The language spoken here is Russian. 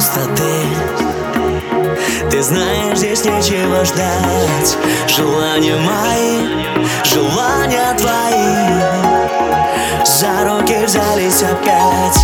пустоты Ты знаешь, здесь нечего ждать. Желания мои, желания твои. За руки взялись опять.